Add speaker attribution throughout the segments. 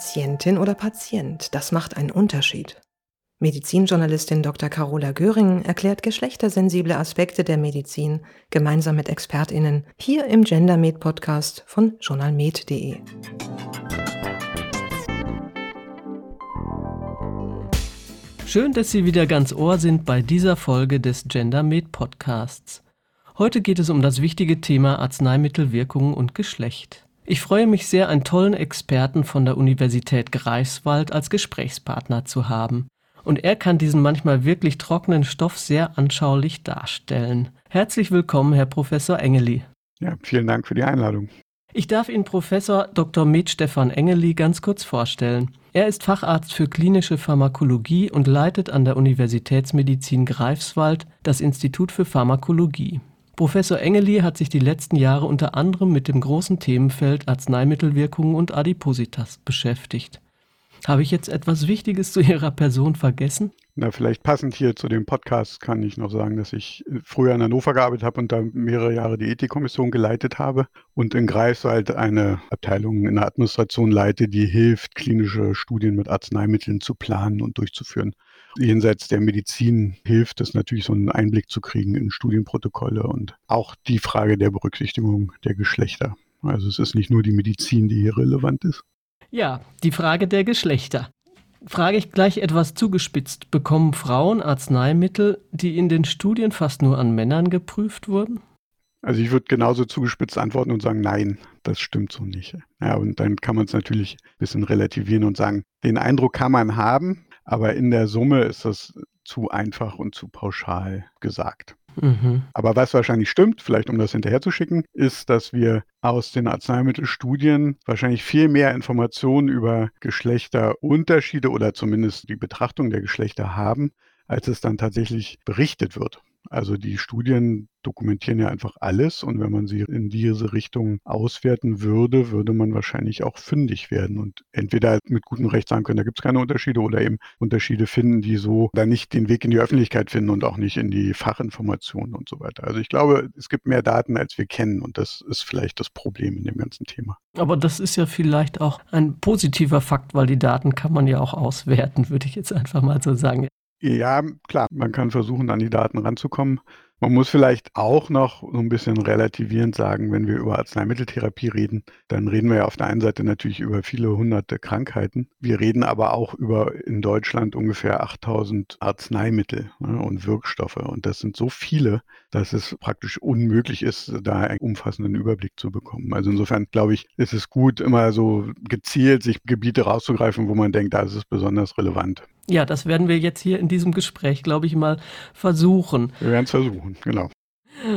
Speaker 1: Patientin oder Patient, das macht einen Unterschied. Medizinjournalistin Dr. Carola Göring erklärt geschlechtersensible Aspekte der Medizin gemeinsam mit ExpertInnen hier im GenderMed Podcast von journalmed.de.
Speaker 2: Schön, dass Sie wieder ganz Ohr sind bei dieser Folge des GenderMed Podcasts. Heute geht es um das wichtige Thema Arzneimittelwirkungen und Geschlecht. Ich freue mich sehr, einen tollen Experten von der Universität Greifswald als Gesprächspartner zu haben und er kann diesen manchmal wirklich trockenen Stoff sehr anschaulich darstellen. Herzlich willkommen, Herr Professor Engeli.
Speaker 3: Ja, vielen Dank für die Einladung.
Speaker 2: Ich darf Ihnen Professor Dr. Med Stefan Engeli ganz kurz vorstellen. Er ist Facharzt für klinische Pharmakologie und leitet an der Universitätsmedizin Greifswald das Institut für Pharmakologie. Professor Engeli hat sich die letzten Jahre unter anderem mit dem großen Themenfeld Arzneimittelwirkungen und Adipositas beschäftigt. Habe ich jetzt etwas Wichtiges zu Ihrer Person vergessen?
Speaker 3: Na, vielleicht passend hier zu dem Podcast kann ich noch sagen, dass ich äh, früher in Hannover gearbeitet habe und da mehrere Jahre die Ethikkommission geleitet habe und in Greifswald eine Abteilung in der Administration leite, die hilft, klinische Studien mit Arzneimitteln zu planen und durchzuführen. Jenseits der Medizin hilft es natürlich, so einen Einblick zu kriegen in Studienprotokolle und auch die Frage der Berücksichtigung der Geschlechter. Also es ist nicht nur die Medizin, die hier relevant ist.
Speaker 2: Ja, die Frage der Geschlechter. Frage ich gleich etwas zugespitzt. Bekommen Frauen Arzneimittel, die in den Studien fast nur an Männern geprüft wurden?
Speaker 3: Also ich würde genauso zugespitzt antworten und sagen, nein, das stimmt so nicht. Ja, und dann kann man es natürlich ein bisschen relativieren und sagen, den Eindruck kann man haben, aber in der Summe ist das zu einfach und zu pauschal gesagt. Mhm. Aber was wahrscheinlich stimmt, vielleicht um das hinterher zu schicken, ist, dass wir aus den Arzneimittelstudien wahrscheinlich viel mehr Informationen über Geschlechterunterschiede oder zumindest die Betrachtung der Geschlechter haben, als es dann tatsächlich berichtet wird. Also die Studien dokumentieren ja einfach alles und wenn man sie in diese Richtung auswerten würde, würde man wahrscheinlich auch fündig werden und entweder mit gutem Recht sagen können, da gibt es keine Unterschiede oder eben Unterschiede finden, die so dann nicht den Weg in die Öffentlichkeit finden und auch nicht in die Fachinformationen und so weiter. Also ich glaube, es gibt mehr Daten, als wir kennen und das ist vielleicht das Problem in dem ganzen Thema.
Speaker 2: Aber das ist ja vielleicht auch ein positiver Fakt, weil die Daten kann man ja auch auswerten, würde ich jetzt einfach mal so sagen.
Speaker 3: Ja, klar, man kann versuchen, an die Daten ranzukommen. Man muss vielleicht auch noch so ein bisschen relativierend sagen, wenn wir über Arzneimitteltherapie reden, dann reden wir ja auf der einen Seite natürlich über viele hunderte Krankheiten. Wir reden aber auch über in Deutschland ungefähr 8000 Arzneimittel ne, und Wirkstoffe. Und das sind so viele, dass es praktisch unmöglich ist, da einen umfassenden Überblick zu bekommen. Also insofern glaube ich, ist es gut, immer so gezielt sich Gebiete rauszugreifen, wo man denkt, da ist es besonders relevant.
Speaker 2: Ja, das werden wir jetzt hier in diesem Gespräch, glaube ich, mal versuchen.
Speaker 3: Wir werden es versuchen, genau.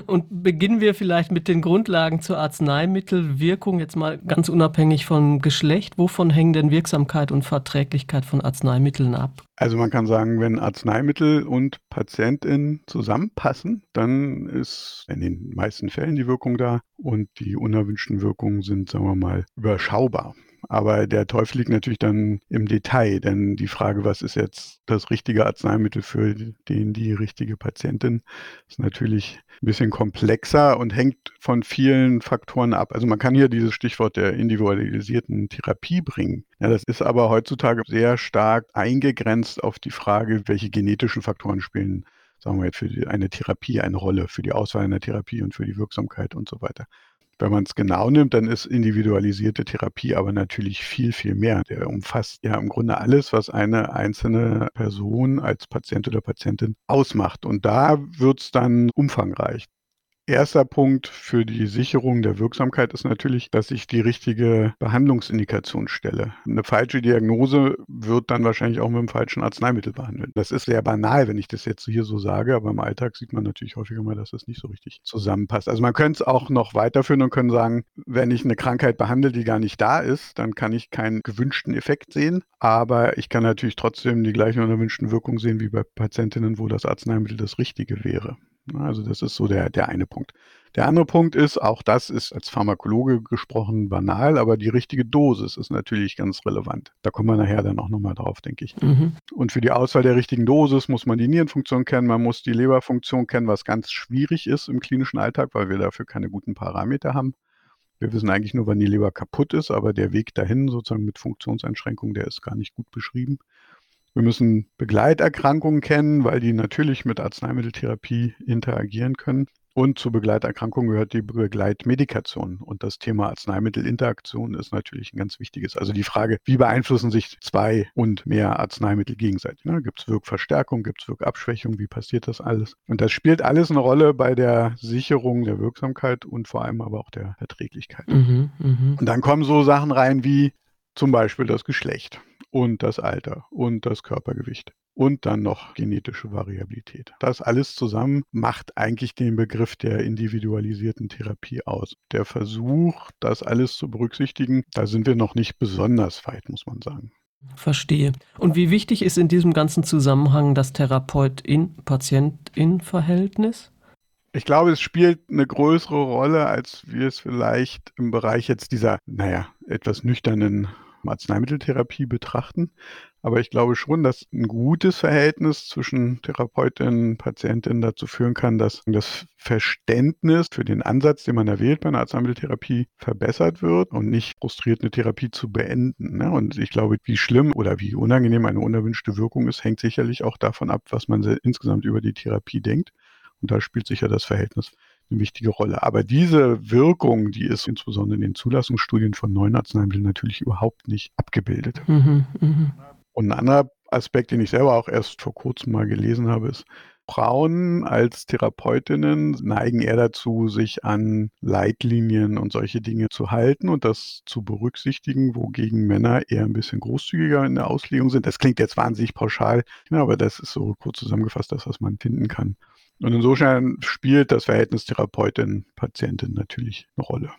Speaker 2: Und beginnen wir vielleicht mit den Grundlagen zur Arzneimittelwirkung, jetzt mal ganz unabhängig vom Geschlecht. Wovon hängen denn Wirksamkeit und Verträglichkeit von Arzneimitteln ab?
Speaker 3: Also man kann sagen, wenn Arzneimittel und Patientin zusammenpassen, dann ist in den meisten Fällen die Wirkung da und die unerwünschten Wirkungen sind, sagen wir mal, überschaubar. Aber der Teufel liegt natürlich dann im Detail, denn die Frage, was ist jetzt das richtige Arzneimittel für den, die richtige Patientin, ist natürlich ein bisschen komplexer und hängt von vielen Faktoren ab. Also man kann hier dieses Stichwort der individualisierten Therapie bringen. Ja, das ist aber heutzutage sehr stark eingegrenzt auf die Frage, welche genetischen Faktoren spielen sagen wir jetzt, für eine Therapie eine Rolle, für die Auswahl einer Therapie und für die Wirksamkeit und so weiter. Wenn man es genau nimmt, dann ist individualisierte Therapie aber natürlich viel, viel mehr. Der umfasst ja im Grunde alles, was eine einzelne Person als Patient oder Patientin ausmacht. Und da wird es dann umfangreich. Erster Punkt für die Sicherung der Wirksamkeit ist natürlich, dass ich die richtige Behandlungsindikation stelle. Eine falsche Diagnose wird dann wahrscheinlich auch mit dem falschen Arzneimittel behandelt. Das ist sehr banal, wenn ich das jetzt hier so sage, aber im Alltag sieht man natürlich häufiger mal, dass das nicht so richtig zusammenpasst. Also man könnte es auch noch weiterführen und können sagen, wenn ich eine Krankheit behandle, die gar nicht da ist, dann kann ich keinen gewünschten Effekt sehen, aber ich kann natürlich trotzdem die gleichen unerwünschten Wirkungen sehen wie bei Patientinnen, wo das Arzneimittel das Richtige wäre. Also das ist so der, der eine Punkt. Der andere Punkt ist, auch das ist als Pharmakologe gesprochen banal, aber die richtige Dosis ist natürlich ganz relevant. Da kommen wir nachher dann auch nochmal drauf, denke ich. Mhm. Und für die Auswahl der richtigen Dosis muss man die Nierenfunktion kennen, man muss die Leberfunktion kennen, was ganz schwierig ist im klinischen Alltag, weil wir dafür keine guten Parameter haben. Wir wissen eigentlich nur, wann die Leber kaputt ist, aber der Weg dahin sozusagen mit Funktionseinschränkungen, der ist gar nicht gut beschrieben. Wir müssen Begleiterkrankungen kennen, weil die natürlich mit Arzneimitteltherapie interagieren können. Und zur Begleiterkrankung gehört die Begleitmedikation. Und das Thema Arzneimittelinteraktion ist natürlich ein ganz wichtiges. Also die Frage, wie beeinflussen sich zwei und mehr Arzneimittel gegenseitig? Ne? Gibt es Wirkverstärkung, gibt es Wirkabschwächung? Wie passiert das alles? Und das spielt alles eine Rolle bei der Sicherung der Wirksamkeit und vor allem aber auch der Verträglichkeit. Mhm, mh. Und dann kommen so Sachen rein wie zum Beispiel das Geschlecht und das Alter und das Körpergewicht und dann noch genetische Variabilität. Das alles zusammen macht eigentlich den Begriff der individualisierten Therapie aus. Der Versuch, das alles zu berücksichtigen, da sind wir noch nicht besonders weit, muss man sagen.
Speaker 2: Verstehe. Und wie wichtig ist in diesem ganzen Zusammenhang das Therapeut-in-Patient-in-Verhältnis?
Speaker 3: Ich glaube, es spielt eine größere Rolle, als wir es vielleicht im Bereich jetzt dieser, naja, etwas nüchternen Arzneimitteltherapie betrachten. Aber ich glaube schon, dass ein gutes Verhältnis zwischen Therapeutin und Patientin dazu führen kann, dass das Verständnis für den Ansatz, den man da bei einer Arzneimitteltherapie, verbessert wird und nicht frustriert eine Therapie zu beenden. Ne? Und ich glaube, wie schlimm oder wie unangenehm eine unerwünschte Wirkung ist, hängt sicherlich auch davon ab, was man insgesamt über die Therapie denkt. Und da spielt sicher das Verhältnis eine wichtige Rolle. Aber diese Wirkung, die ist insbesondere in den Zulassungsstudien von neuen Arzneimitteln natürlich überhaupt nicht abgebildet. Mhm, mh. Und ein anderer Aspekt, den ich selber auch erst vor kurzem mal gelesen habe, ist, Frauen als Therapeutinnen neigen eher dazu, sich an Leitlinien und solche Dinge zu halten und das zu berücksichtigen, wogegen Männer eher ein bisschen großzügiger in der Auslegung sind. Das klingt jetzt wahnsinnig pauschal, aber das ist so kurz zusammengefasst das, was man finden kann. Und insofern spielt das Verhältnis Therapeutin-Patientin natürlich eine Rolle.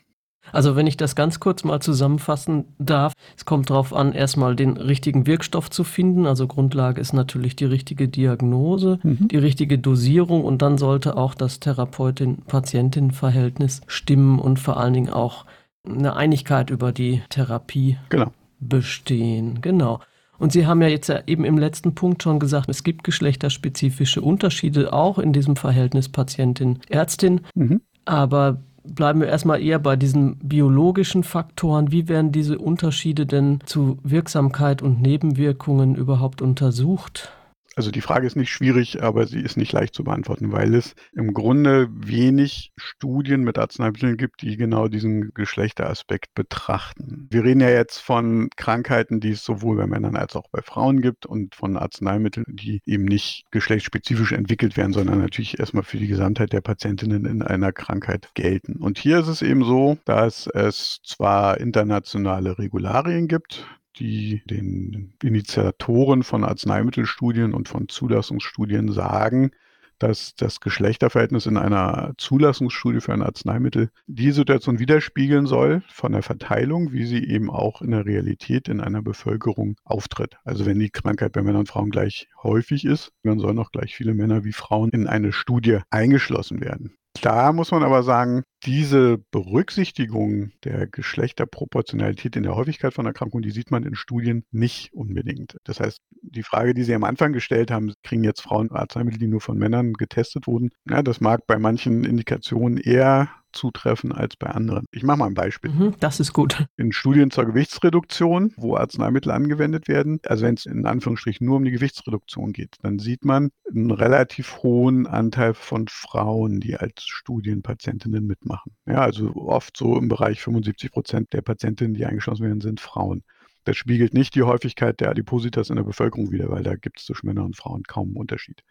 Speaker 2: Also wenn ich das ganz kurz mal zusammenfassen darf, es kommt darauf an, erstmal den richtigen Wirkstoff zu finden. Also Grundlage ist natürlich die richtige Diagnose, mhm. die richtige Dosierung und dann sollte auch das Therapeutin-Patientin-Verhältnis stimmen und vor allen Dingen auch eine Einigkeit über die Therapie genau. bestehen. Genau. Und Sie haben ja jetzt eben im letzten Punkt schon gesagt, es gibt geschlechterspezifische Unterschiede auch in diesem Verhältnis Patientin-Ärztin. Mhm. Aber bleiben wir erstmal eher bei diesen biologischen Faktoren. Wie werden diese Unterschiede denn zu Wirksamkeit und Nebenwirkungen überhaupt untersucht?
Speaker 3: Also die Frage ist nicht schwierig, aber sie ist nicht leicht zu beantworten, weil es im Grunde wenig Studien mit Arzneimitteln gibt, die genau diesen Geschlechteraspekt betrachten. Wir reden ja jetzt von Krankheiten, die es sowohl bei Männern als auch bei Frauen gibt und von Arzneimitteln, die eben nicht geschlechtsspezifisch entwickelt werden, sondern natürlich erstmal für die Gesamtheit der Patientinnen in einer Krankheit gelten. Und hier ist es eben so, dass es zwar internationale Regularien gibt, die den Initiatoren von Arzneimittelstudien und von Zulassungsstudien sagen, dass das Geschlechterverhältnis in einer Zulassungsstudie für ein Arzneimittel die Situation widerspiegeln soll von der Verteilung, wie sie eben auch in der Realität in einer Bevölkerung auftritt. Also wenn die Krankheit bei Männern und Frauen gleich häufig ist, dann sollen auch gleich viele Männer wie Frauen in eine Studie eingeschlossen werden. Da muss man aber sagen, diese Berücksichtigung der Geschlechterproportionalität in der Häufigkeit von Erkrankungen, die sieht man in Studien nicht unbedingt. Das heißt, die Frage, die Sie am Anfang gestellt haben, kriegen jetzt Frauen Arzneimittel, die nur von Männern getestet wurden, ja, das mag bei manchen Indikationen eher zutreffen als bei anderen. Ich mache mal ein Beispiel. Mhm,
Speaker 2: das ist gut.
Speaker 3: In Studien zur Gewichtsreduktion, wo Arzneimittel angewendet werden, also wenn es in Anführungsstrichen nur um die Gewichtsreduktion geht, dann sieht man einen relativ hohen Anteil von Frauen, die als Studienpatientinnen mitmachen. Ja, also oft so im Bereich 75 Prozent der Patientinnen, die eingeschlossen werden, sind Frauen. Das spiegelt nicht die Häufigkeit der Adipositas in der Bevölkerung wider, weil da gibt es zwischen Männern und Frauen kaum einen Unterschied.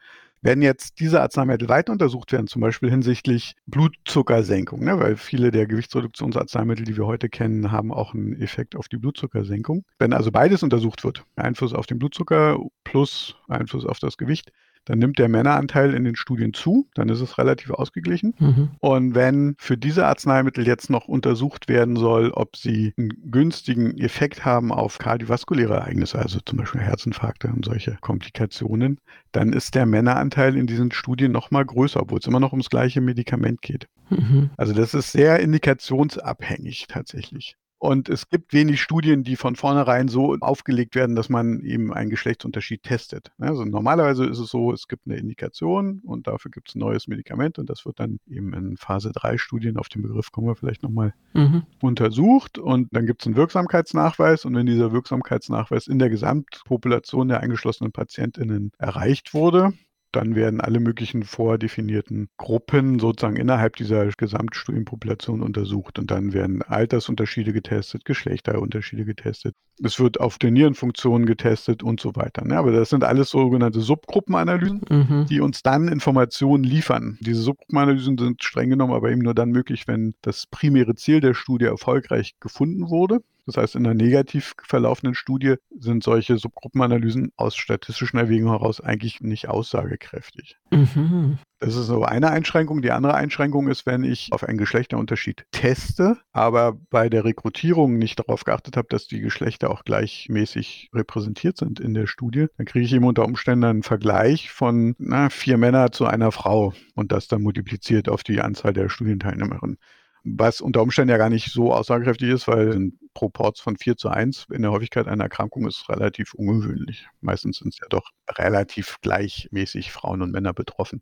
Speaker 3: Wenn jetzt diese Arzneimittel weiter untersucht werden, zum Beispiel hinsichtlich Blutzuckersenkung, ne, weil viele der Gewichtsreduktionsarzneimittel, die wir heute kennen, haben auch einen Effekt auf die Blutzuckersenkung. Wenn also beides untersucht wird, Einfluss auf den Blutzucker plus Einfluss auf das Gewicht, dann nimmt der Männeranteil in den Studien zu, dann ist es relativ ausgeglichen. Mhm. Und wenn für diese Arzneimittel jetzt noch untersucht werden soll, ob sie einen günstigen Effekt haben auf kardiovaskuläre Ereignisse, also zum Beispiel Herzinfarkte und solche Komplikationen, dann ist der Männeranteil in diesen Studien nochmal größer, obwohl es immer noch ums gleiche Medikament geht. Mhm. Also das ist sehr indikationsabhängig tatsächlich. Und es gibt wenig Studien, die von vornherein so aufgelegt werden, dass man eben einen Geschlechtsunterschied testet. Also normalerweise ist es so, es gibt eine Indikation und dafür gibt es ein neues Medikament und das wird dann eben in Phase 3 Studien, auf den Begriff kommen wir vielleicht nochmal, mhm. untersucht und dann gibt es einen Wirksamkeitsnachweis und wenn dieser Wirksamkeitsnachweis in der Gesamtpopulation der eingeschlossenen PatientInnen erreicht wurde, dann werden alle möglichen vordefinierten Gruppen sozusagen innerhalb dieser Gesamtstudienpopulation untersucht. Und dann werden Altersunterschiede getestet, Geschlechterunterschiede getestet. Es wird auf der Nierenfunktion getestet und so weiter. Ne? Aber das sind alles sogenannte Subgruppenanalysen, mhm. die uns dann Informationen liefern. Diese Subgruppenanalysen sind streng genommen aber eben nur dann möglich, wenn das primäre Ziel der Studie erfolgreich gefunden wurde. Das heißt, in einer negativ verlaufenden Studie sind solche Subgruppenanalysen aus statistischen Erwägungen heraus eigentlich nicht aussagekräftig. Mhm. Das ist so eine Einschränkung. Die andere Einschränkung ist, wenn ich auf einen Geschlechterunterschied teste, aber bei der Rekrutierung nicht darauf geachtet habe, dass die Geschlechter auch gleichmäßig repräsentiert sind in der Studie, dann kriege ich eben unter Umständen einen Vergleich von na, vier Männer zu einer Frau und das dann multipliziert auf die Anzahl der Studienteilnehmerinnen was unter Umständen ja gar nicht so aussagekräftig ist, weil ein Proports von 4 zu 1 in der Häufigkeit einer Erkrankung ist relativ ungewöhnlich. Meistens sind es ja doch relativ gleichmäßig Frauen und Männer betroffen.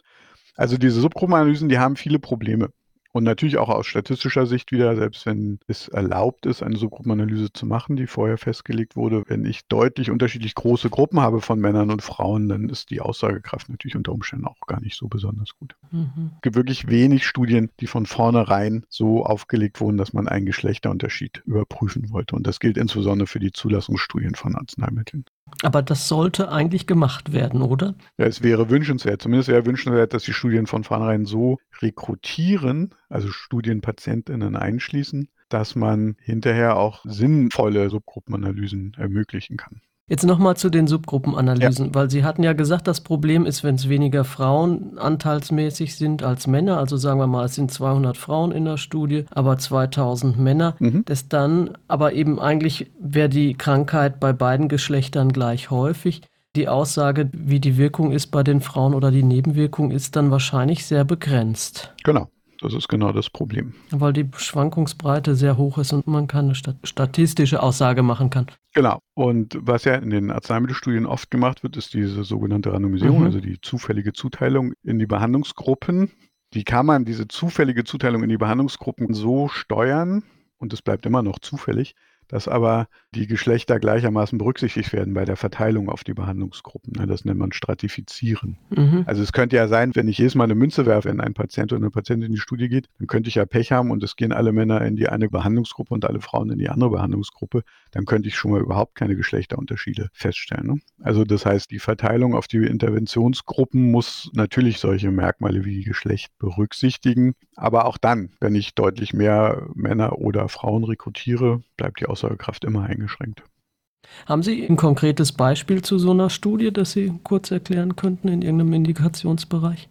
Speaker 3: Also diese Subgruppenanalysen, die haben viele Probleme. Und natürlich auch aus statistischer Sicht wieder, selbst wenn es erlaubt ist, eine Subgruppenanalyse zu machen, die vorher festgelegt wurde, wenn ich deutlich unterschiedlich große Gruppen habe von Männern und Frauen, dann ist die Aussagekraft natürlich unter Umständen auch gar nicht so besonders gut. Mhm. Es gibt wirklich wenig Studien, die von vornherein so aufgelegt wurden, dass man einen Geschlechterunterschied überprüfen wollte. Und das gilt insbesondere für die Zulassungsstudien von Arzneimitteln.
Speaker 2: Aber das sollte eigentlich gemacht werden, oder?
Speaker 3: Ja, es wäre wünschenswert. Zumindest wäre wünschenswert, dass die Studien von vornherein so rekrutieren, also Studienpatientinnen einschließen, dass man hinterher auch sinnvolle Subgruppenanalysen ermöglichen kann.
Speaker 2: Jetzt nochmal zu den Subgruppenanalysen, ja. weil Sie hatten ja gesagt, das Problem ist, wenn es weniger Frauen anteilsmäßig sind als Männer, also sagen wir mal, es sind 200 Frauen in der Studie, aber 2000 Männer, mhm. dass dann aber eben eigentlich wäre die Krankheit bei beiden Geschlechtern gleich häufig. Die Aussage, wie die Wirkung ist bei den Frauen oder die Nebenwirkung, ist dann wahrscheinlich sehr begrenzt.
Speaker 3: Genau. Das ist genau das Problem.
Speaker 2: Weil die Schwankungsbreite sehr hoch ist und man keine statistische Aussage machen kann.
Speaker 3: Genau. Und was ja in den Arzneimittelstudien oft gemacht wird, ist diese sogenannte Randomisierung, mhm. also die zufällige Zuteilung in die Behandlungsgruppen. Die kann man, diese zufällige Zuteilung in die Behandlungsgruppen so steuern, und es bleibt immer noch zufällig, dass aber die Geschlechter gleichermaßen berücksichtigt werden bei der Verteilung auf die Behandlungsgruppen. Ne, das nennt man Stratifizieren. Mhm. Also es könnte ja sein, wenn ich jedes Mal eine Münze werfe, wenn ein Patient oder eine Patientin in die Studie geht, dann könnte ich ja Pech haben und es gehen alle Männer in die eine Behandlungsgruppe und alle Frauen in die andere Behandlungsgruppe. Dann könnte ich schon mal überhaupt keine Geschlechterunterschiede feststellen. Ne? Also das heißt, die Verteilung auf die Interventionsgruppen muss natürlich solche Merkmale wie Geschlecht berücksichtigen. Aber auch dann, wenn ich deutlich mehr Männer oder Frauen rekrutiere, bleibt die Aussagekraft immer eingeschränkt.
Speaker 2: Haben Sie ein konkretes Beispiel zu so einer Studie, das Sie kurz erklären könnten in irgendeinem Indikationsbereich?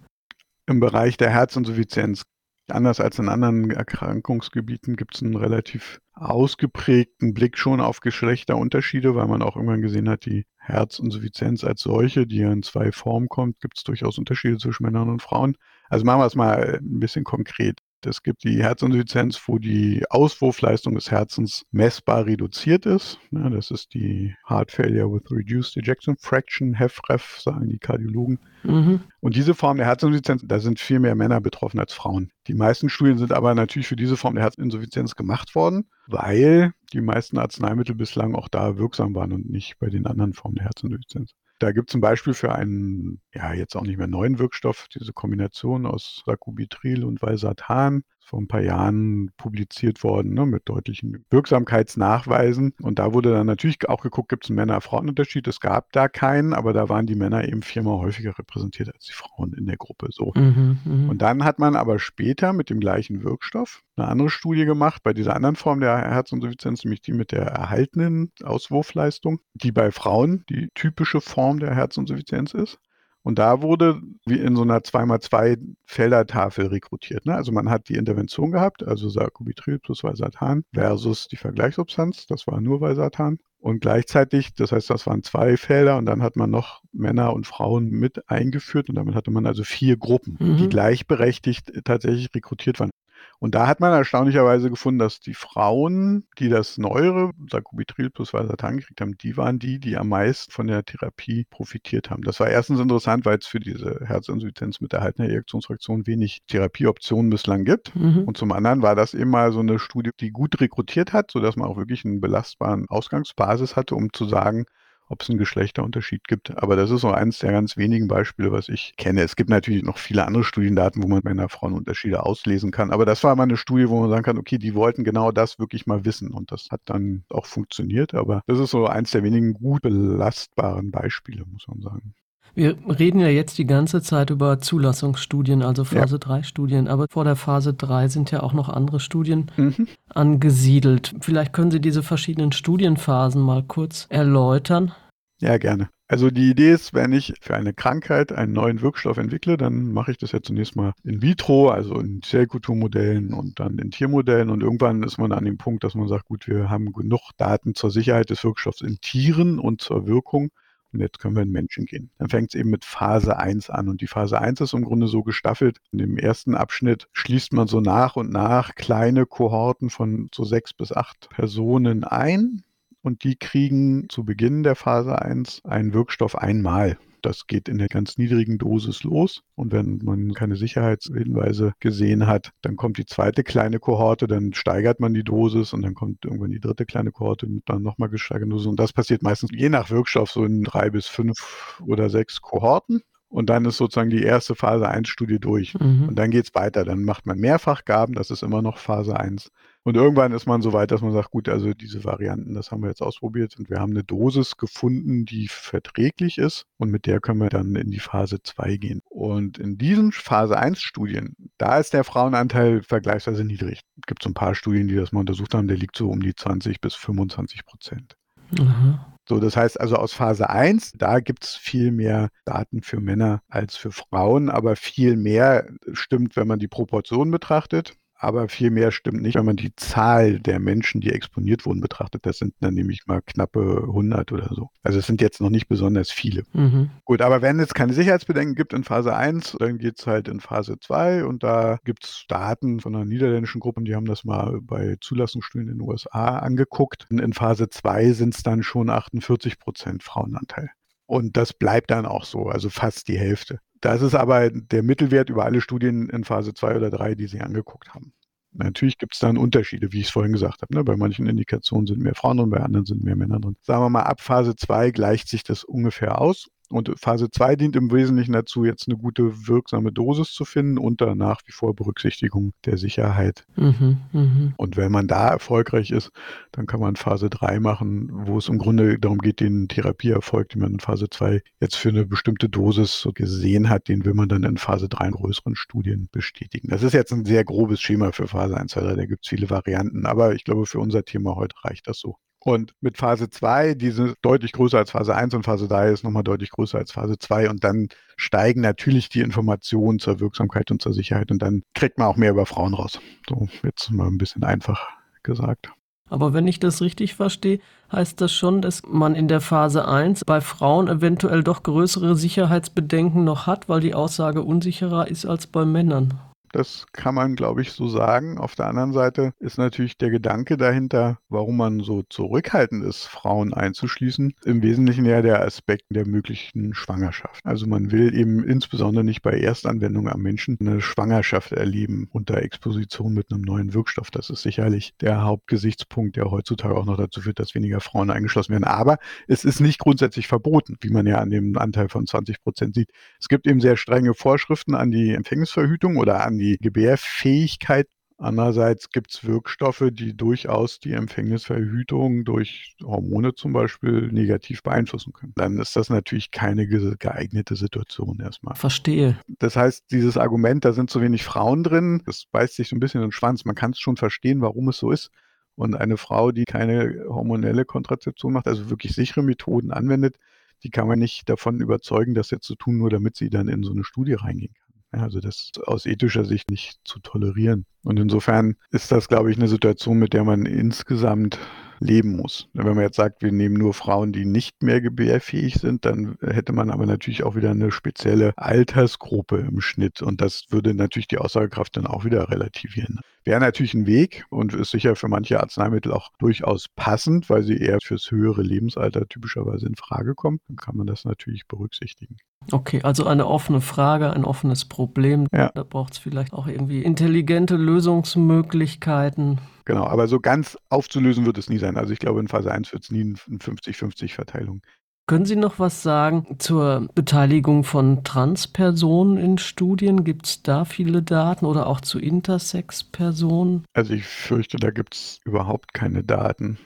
Speaker 3: Im Bereich der Herzinsuffizienz, anders als in anderen Erkrankungsgebieten, gibt es einen relativ ausgeprägten Blick schon auf Geschlechterunterschiede, weil man auch irgendwann gesehen hat, die Herzinsuffizienz als solche, die ja in zwei Formen kommt, gibt es durchaus Unterschiede zwischen Männern und Frauen. Also machen wir es mal ein bisschen konkret. Es gibt die Herzinsuffizienz, wo die Auswurfleistung des Herzens messbar reduziert ist. das ist die Heart Failure with Reduced Ejection Fraction, HEFREF, sagen die Kardiologen. Mhm. Und diese Form der Herzinsuffizienz, da sind viel mehr Männer betroffen als Frauen. Die meisten Studien sind aber natürlich für diese Form der Herzinsuffizienz gemacht worden, weil die meisten Arzneimittel bislang auch da wirksam waren und nicht bei den anderen Formen der Herzinsuffizienz. Da gibt es ein Beispiel für einen, ja, jetzt auch nicht mehr neuen Wirkstoff, diese Kombination aus Sacubitril und Valsartan vor ein paar Jahren publiziert worden, ne, mit deutlichen Wirksamkeitsnachweisen. Und da wurde dann natürlich auch geguckt, gibt es einen Männer-Frauen-Unterschied? Es gab da keinen, aber da waren die Männer eben viermal häufiger repräsentiert als die Frauen in der Gruppe. So. Mhm, mh. Und dann hat man aber später mit dem gleichen Wirkstoff eine andere Studie gemacht, bei dieser anderen Form der Herzinsuffizienz, nämlich die mit der erhaltenen Auswurfleistung, die bei Frauen die typische Form der Herzinsuffizienz ist. Und da wurde wie in so einer 2x2 Feldertafel rekrutiert. Ne? Also man hat die Intervention gehabt, also Sacubitril plus Valsartan versus die Vergleichssubstanz, das war nur Valsartan. Und gleichzeitig, das heißt, das waren zwei Felder und dann hat man noch Männer und Frauen mit eingeführt und damit hatte man also vier Gruppen, mhm. die gleichberechtigt tatsächlich rekrutiert waren. Und da hat man erstaunlicherweise gefunden, dass die Frauen, die das neuere Sacubitril plus Valsartan gekriegt haben, die waren die, die am meisten von der Therapie profitiert haben. Das war erstens interessant, weil es für diese Herzinsuffizienz mit erhaltener Erektionsfraktion wenig Therapieoptionen bislang gibt. Mhm. Und zum anderen war das eben mal so eine Studie, die gut rekrutiert hat, sodass man auch wirklich einen belastbaren Ausgangsbasis hatte, um zu sagen, ob es einen Geschlechterunterschied gibt. Aber das ist so eines der ganz wenigen Beispiele, was ich kenne. Es gibt natürlich noch viele andere Studiendaten, wo man Männer-Frauen-Unterschiede auslesen kann. Aber das war mal eine Studie, wo man sagen kann, okay, die wollten genau das wirklich mal wissen. Und das hat dann auch funktioniert. Aber das ist so eines der wenigen gut belastbaren Beispiele, muss man sagen.
Speaker 2: Wir reden ja jetzt die ganze Zeit über Zulassungsstudien, also Phase 3 Studien, aber vor der Phase 3 sind ja auch noch andere Studien mhm. angesiedelt. Vielleicht können Sie diese verschiedenen Studienphasen mal kurz erläutern.
Speaker 3: Ja, gerne. Also die Idee ist, wenn ich für eine Krankheit einen neuen Wirkstoff entwickle, dann mache ich das ja zunächst mal in vitro, also in Zellkulturmodellen und dann in Tiermodellen. Und irgendwann ist man an dem Punkt, dass man sagt, gut, wir haben genug Daten zur Sicherheit des Wirkstoffs in Tieren und zur Wirkung. Und jetzt können wir in Menschen gehen. Dann fängt es eben mit Phase 1 an. Und die Phase 1 ist im Grunde so gestaffelt. In dem ersten Abschnitt schließt man so nach und nach kleine Kohorten von so sechs bis acht Personen ein. Und die kriegen zu Beginn der Phase 1 einen Wirkstoff einmal. Das geht in der ganz niedrigen Dosis los. Und wenn man keine Sicherheitshinweise gesehen hat, dann kommt die zweite kleine Kohorte, dann steigert man die Dosis und dann kommt irgendwann die dritte kleine Kohorte mit dann nochmal gesteigerten Dosis. Und das passiert meistens je nach Wirkstoff so in drei bis fünf oder sechs Kohorten. Und dann ist sozusagen die erste Phase 1 Studie durch. Mhm. Und dann geht es weiter. Dann macht man Mehrfachgaben, das ist immer noch Phase 1. Und irgendwann ist man so weit, dass man sagt, gut, also diese Varianten, das haben wir jetzt ausprobiert und wir haben eine Dosis gefunden, die verträglich ist und mit der können wir dann in die Phase 2 gehen. Und in diesen Phase 1 Studien, da ist der Frauenanteil vergleichsweise niedrig. Es gibt so ein paar Studien, die das mal untersucht haben, der liegt so um die 20 bis 25 Prozent. Mhm. So, das heißt also aus Phase 1, da gibt es viel mehr Daten für Männer als für Frauen, aber viel mehr stimmt, wenn man die Proportion betrachtet aber viel mehr stimmt nicht, wenn man die Zahl der Menschen, die exponiert wurden, betrachtet. Das sind dann nämlich mal knappe 100 oder so. Also es sind jetzt noch nicht besonders viele. Mhm. Gut, aber wenn es keine Sicherheitsbedenken gibt in Phase 1, dann geht es halt in Phase 2 und da gibt es Daten von einer niederländischen Gruppe, die haben das mal bei Zulassungsstudien in den USA angeguckt. In Phase 2 sind es dann schon 48 Prozent Frauenanteil. Und das bleibt dann auch so, also fast die Hälfte. Das ist aber der Mittelwert über alle Studien in Phase 2 oder 3, die Sie angeguckt haben. Natürlich gibt es dann Unterschiede, wie ich es vorhin gesagt habe. Ne? Bei manchen Indikationen sind mehr Frauen drin, bei anderen sind mehr Männer drin. Sagen wir mal, ab Phase 2 gleicht sich das ungefähr aus. Und Phase 2 dient im Wesentlichen dazu, jetzt eine gute wirksame Dosis zu finden unter nach wie vor Berücksichtigung der Sicherheit. Mhm, mh. Und wenn man da erfolgreich ist, dann kann man Phase 3 machen, wo es im Grunde darum geht, den Therapieerfolg, den man in Phase 2 jetzt für eine bestimmte Dosis so gesehen hat, den will man dann in Phase 3 in größeren Studien bestätigen. Das ist jetzt ein sehr grobes Schema für Phase 1, 2, 3, da gibt es viele Varianten, aber ich glaube, für unser Thema heute reicht das so. Und mit Phase 2, die sind deutlich größer als Phase 1 und Phase 3 ist nochmal deutlich größer als Phase 2. Und dann steigen natürlich die Informationen zur Wirksamkeit und zur Sicherheit. Und dann kriegt man auch mehr über Frauen raus. So, jetzt mal ein bisschen einfach gesagt.
Speaker 2: Aber wenn ich das richtig verstehe, heißt das schon, dass man in der Phase 1 bei Frauen eventuell doch größere Sicherheitsbedenken noch hat, weil die Aussage unsicherer ist als bei Männern.
Speaker 3: Das kann man, glaube ich, so sagen. Auf der anderen Seite ist natürlich der Gedanke dahinter, warum man so zurückhaltend ist, Frauen einzuschließen, im Wesentlichen ja der Aspekt der möglichen Schwangerschaft. Also man will eben insbesondere nicht bei Erstanwendung am Menschen eine Schwangerschaft erleben unter Exposition mit einem neuen Wirkstoff. Das ist sicherlich der Hauptgesichtspunkt, der heutzutage auch noch dazu führt, dass weniger Frauen eingeschlossen werden. Aber es ist nicht grundsätzlich verboten, wie man ja an dem Anteil von 20 Prozent sieht. Es gibt eben sehr strenge Vorschriften an die Empfängnisverhütung oder an die Gebärfähigkeit. Andererseits gibt es Wirkstoffe, die durchaus die Empfängnisverhütung durch Hormone zum Beispiel negativ beeinflussen können. Dann ist das natürlich keine geeignete Situation erstmal.
Speaker 2: Verstehe.
Speaker 3: Das heißt, dieses Argument, da sind zu wenig Frauen drin, das beißt sich so ein bisschen in den Schwanz. Man kann es schon verstehen, warum es so ist. Und eine Frau, die keine hormonelle Kontrazeption macht, also wirklich sichere Methoden anwendet, die kann man nicht davon überzeugen, das jetzt zu tun, nur damit sie dann in so eine Studie reingehen kann. Also das ist aus ethischer Sicht nicht zu tolerieren. Und insofern ist das, glaube ich, eine Situation, mit der man insgesamt leben muss. Wenn man jetzt sagt, wir nehmen nur Frauen, die nicht mehr gebärfähig sind, dann hätte man aber natürlich auch wieder eine spezielle Altersgruppe im Schnitt und das würde natürlich die Aussagekraft dann auch wieder relativieren. Wäre natürlich ein Weg und ist sicher für manche Arzneimittel auch durchaus passend, weil sie eher fürs höhere Lebensalter typischerweise in Frage kommen. Dann kann man das natürlich berücksichtigen.
Speaker 2: Okay, also eine offene Frage, ein offenes Problem. Ja. Da braucht es vielleicht auch irgendwie intelligente Lösungsmöglichkeiten.
Speaker 3: Genau, aber so ganz aufzulösen wird es nie sein. Also ich glaube, in Phase 1 wird es nie eine 50-50 Verteilung
Speaker 2: können Sie noch was sagen zur Beteiligung von Transpersonen in Studien? Gibt es da viele Daten oder auch zu Intersex-Personen?
Speaker 3: Also ich fürchte, da gibt es überhaupt keine Daten.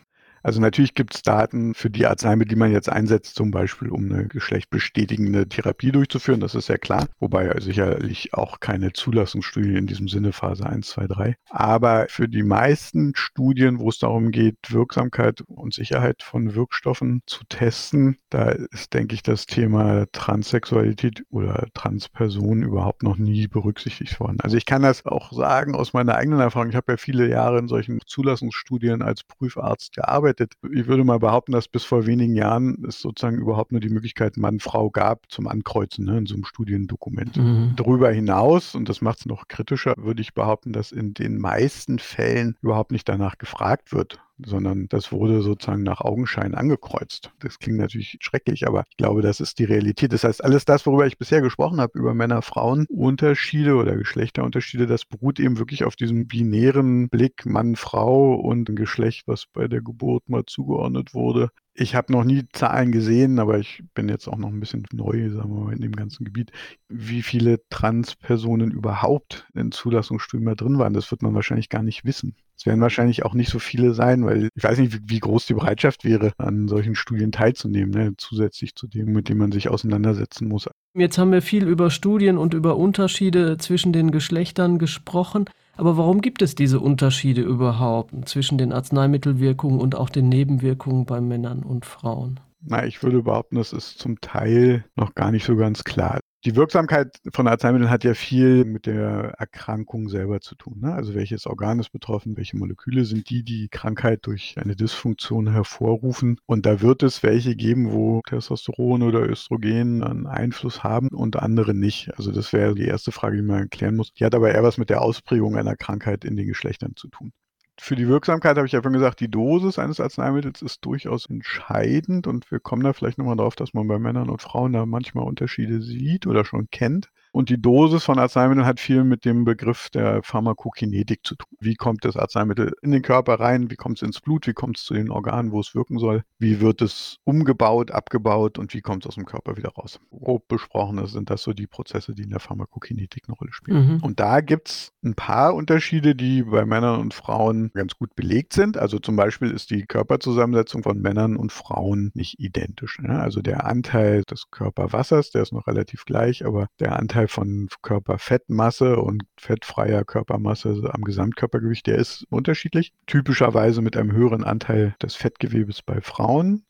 Speaker 3: Also natürlich gibt es Daten für die Arzneimittel, die man jetzt einsetzt, zum Beispiel um eine geschlechtbestätigende Therapie durchzuführen. Das ist ja klar. Wobei sicherlich auch keine Zulassungsstudie in diesem Sinne Phase 1, 2, 3. Aber für die meisten Studien, wo es darum geht, Wirksamkeit und Sicherheit von Wirkstoffen zu testen, da ist, denke ich, das Thema Transsexualität oder Transpersonen überhaupt noch nie berücksichtigt worden. Also ich kann das auch sagen aus meiner eigenen Erfahrung. Ich habe ja viele Jahre in solchen Zulassungsstudien als Prüfarzt gearbeitet gearbeitet. Ich würde mal behaupten, dass bis vor wenigen Jahren es sozusagen überhaupt nur die Möglichkeit Mann-Frau gab zum Ankreuzen ne, in so einem Studiendokument. Mhm. Darüber hinaus, und das macht es noch kritischer, würde ich behaupten, dass in den meisten Fällen überhaupt nicht danach gefragt wird sondern das wurde sozusagen nach Augenschein angekreuzt. Das klingt natürlich schrecklich, aber ich glaube, das ist die Realität. Das heißt, alles das, worüber ich bisher gesprochen habe, über Männer-Frauen-Unterschiede oder Geschlechterunterschiede, das beruht eben wirklich auf diesem binären Blick Mann-Frau und ein Geschlecht, was bei der Geburt mal zugeordnet wurde. Ich habe noch nie Zahlen gesehen, aber ich bin jetzt auch noch ein bisschen neu, sagen wir mal, in dem ganzen Gebiet, wie viele Transpersonen überhaupt in Zulassungsstudien drin waren. Das wird man wahrscheinlich gar nicht wissen. Es werden wahrscheinlich auch nicht so viele sein, weil ich weiß nicht, wie, wie groß die Bereitschaft wäre, an solchen Studien teilzunehmen, ne? zusätzlich zu dem, mit dem man sich auseinandersetzen muss.
Speaker 2: Jetzt haben wir viel über Studien und über Unterschiede zwischen den Geschlechtern gesprochen. Aber warum gibt es diese Unterschiede überhaupt zwischen den Arzneimittelwirkungen und auch den Nebenwirkungen bei Männern und Frauen?
Speaker 3: Na, ich würde behaupten, das ist zum Teil noch gar nicht so ganz klar. Die Wirksamkeit von Arzneimitteln hat ja viel mit der Erkrankung selber zu tun. Ne? Also welches Organ ist betroffen, welche Moleküle sind die, die Krankheit durch eine Dysfunktion hervorrufen. Und da wird es welche geben, wo Testosteron oder Östrogen einen Einfluss haben und andere nicht. Also das wäre die erste Frage, die man erklären muss. Die hat aber eher was mit der Ausprägung einer Krankheit in den Geschlechtern zu tun. Für die Wirksamkeit habe ich ja schon gesagt, die Dosis eines Arzneimittels ist durchaus entscheidend und wir kommen da vielleicht nochmal drauf, dass man bei Männern und Frauen da manchmal Unterschiede sieht oder schon kennt. Und die Dosis von Arzneimitteln hat viel mit dem Begriff der Pharmakokinetik zu tun. Wie kommt das Arzneimittel in den Körper rein? Wie kommt es ins Blut? Wie kommt es zu den Organen, wo es wirken soll? Wie wird es umgebaut, abgebaut und wie kommt es aus dem Körper wieder raus? Grob besprochen sind das so die Prozesse, die in der Pharmakokinetik eine Rolle spielen. Mhm. Und da gibt es ein paar Unterschiede, die bei Männern und Frauen ganz gut belegt sind. Also zum Beispiel ist die Körperzusammensetzung von Männern und Frauen nicht identisch. Ne? Also der Anteil des Körperwassers, der ist noch relativ gleich, aber der Anteil Anteil von Körperfettmasse und fettfreier Körpermasse am Gesamtkörpergewicht, der ist unterschiedlich. Typischerweise mit einem höheren Anteil des Fettgewebes bei Frauen.